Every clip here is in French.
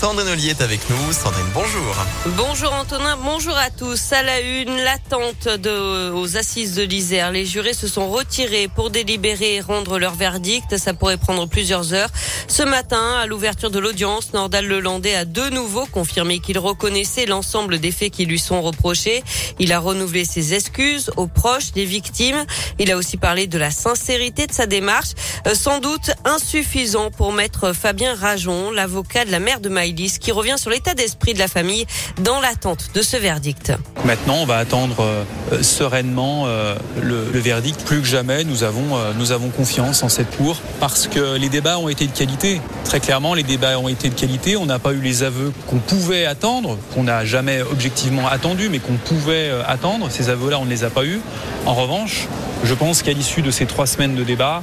Sandrine Ollier est avec nous. Sandrine, bonjour. Bonjour Antonin, bonjour à tous. À la une, l'attente de, aux assises de l'Isère. Les jurés se sont retirés pour délibérer et rendre leur verdict. Ça pourrait prendre plusieurs heures. Ce matin, à l'ouverture de l'audience, Nordal Lelandais a de nouveau confirmé qu'il reconnaissait l'ensemble des faits qui lui sont reprochés. Il a renouvelé ses excuses aux proches des victimes. Il a aussi parlé de la sincérité de sa démarche, euh, sans doute insuffisant pour mettre Fabien Rajon, l'avocat de la mère de Qui revient sur l'état d'esprit de la famille dans l'attente de ce verdict. Maintenant, on va attendre euh, sereinement euh, le, verdict. Plus que jamais, nous avons, euh, nous avons confiance en cette cour parce que les débats ont été de qualité. Très clairement, les débats ont été de qualité. On n'a pas eu les aveux qu'on pouvait attendre, qu'on n'a jamais objectivement attendu, mais qu'on pouvait attendre. Ces aveux-là, on ne les a pas eus. En revanche, je pense qu'à l'issue de ces trois semaines de débat,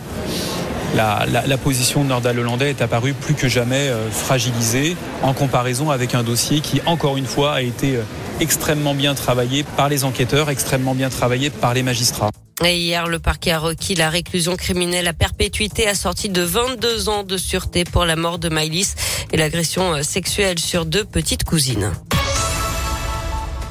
la, la, la, position de Nordal Hollandais est apparue plus que jamais euh, fragilisée en comparaison avec un dossier qui, encore une fois, a été euh, extrêmement bien travaillé par les enquêteurs, extrêmement bien travaillé par les magistrats. Et hier, le parquet a requis la réclusion criminelle à perpétuité assortie de 22 ans de sûreté pour la mort de Maïlis et l'agression sexuelle sur deux petites cousines.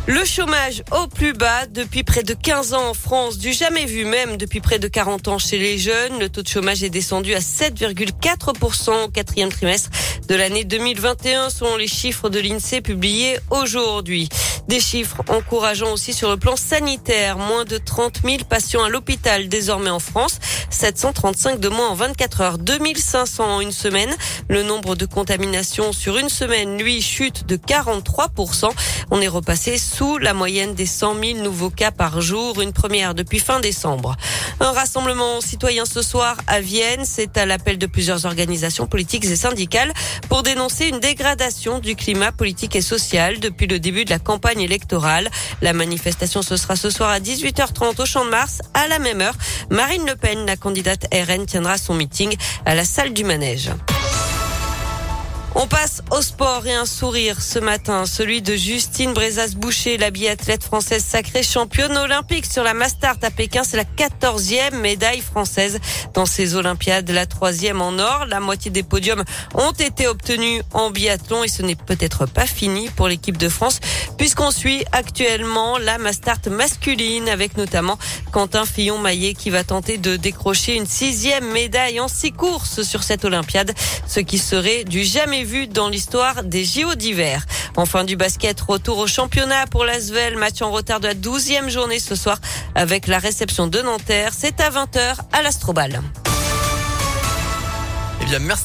Le chômage au plus bas depuis près de 15 ans en France, du jamais vu même depuis près de 40 ans chez les jeunes. Le taux de chômage est descendu à 7,4% au quatrième trimestre de l'année 2021 selon les chiffres de l'INSEE publiés aujourd'hui. Des chiffres encourageants aussi sur le plan sanitaire. Moins de 30 000 patients à l'hôpital désormais en France. 735 de moins en 24 heures. 2500 en une semaine. Le nombre de contaminations sur une semaine, lui, chute de 43%. On est repassé sous la moyenne des 100 000 nouveaux cas par jour. Une première depuis fin décembre. Un rassemblement citoyen ce soir à Vienne. C'est à l'appel de plusieurs organisations politiques et syndicales pour dénoncer une dégradation du climat politique et social depuis le début de la campagne électorale. La manifestation ce sera ce soir à 18h30 au Champ de Mars. À la même heure, Marine Le Pen, la candidate RN, tiendra son meeting à la salle du manège. On passe au sport et un sourire ce matin, celui de Justine Brezas-Boucher, la biathlète française sacrée championne olympique sur la Mastart à Pékin. C'est la quatorzième médaille française dans ces Olympiades, la troisième en or. La moitié des podiums ont été obtenus en biathlon et ce n'est peut-être pas fini pour l'équipe de France puisqu'on suit actuellement la Mastart masculine avec notamment Quentin Fillon-Maillet qui va tenter de décrocher une sixième médaille en six courses sur cette Olympiade, ce qui serait du jamais vu dans l'histoire des JO d'hiver. Enfin du basket, retour au championnat pour l'Asvel, match en retard de la douzième journée ce soir avec la réception de Nanterre. C'est à 20h à l'Astrobal. Eh merci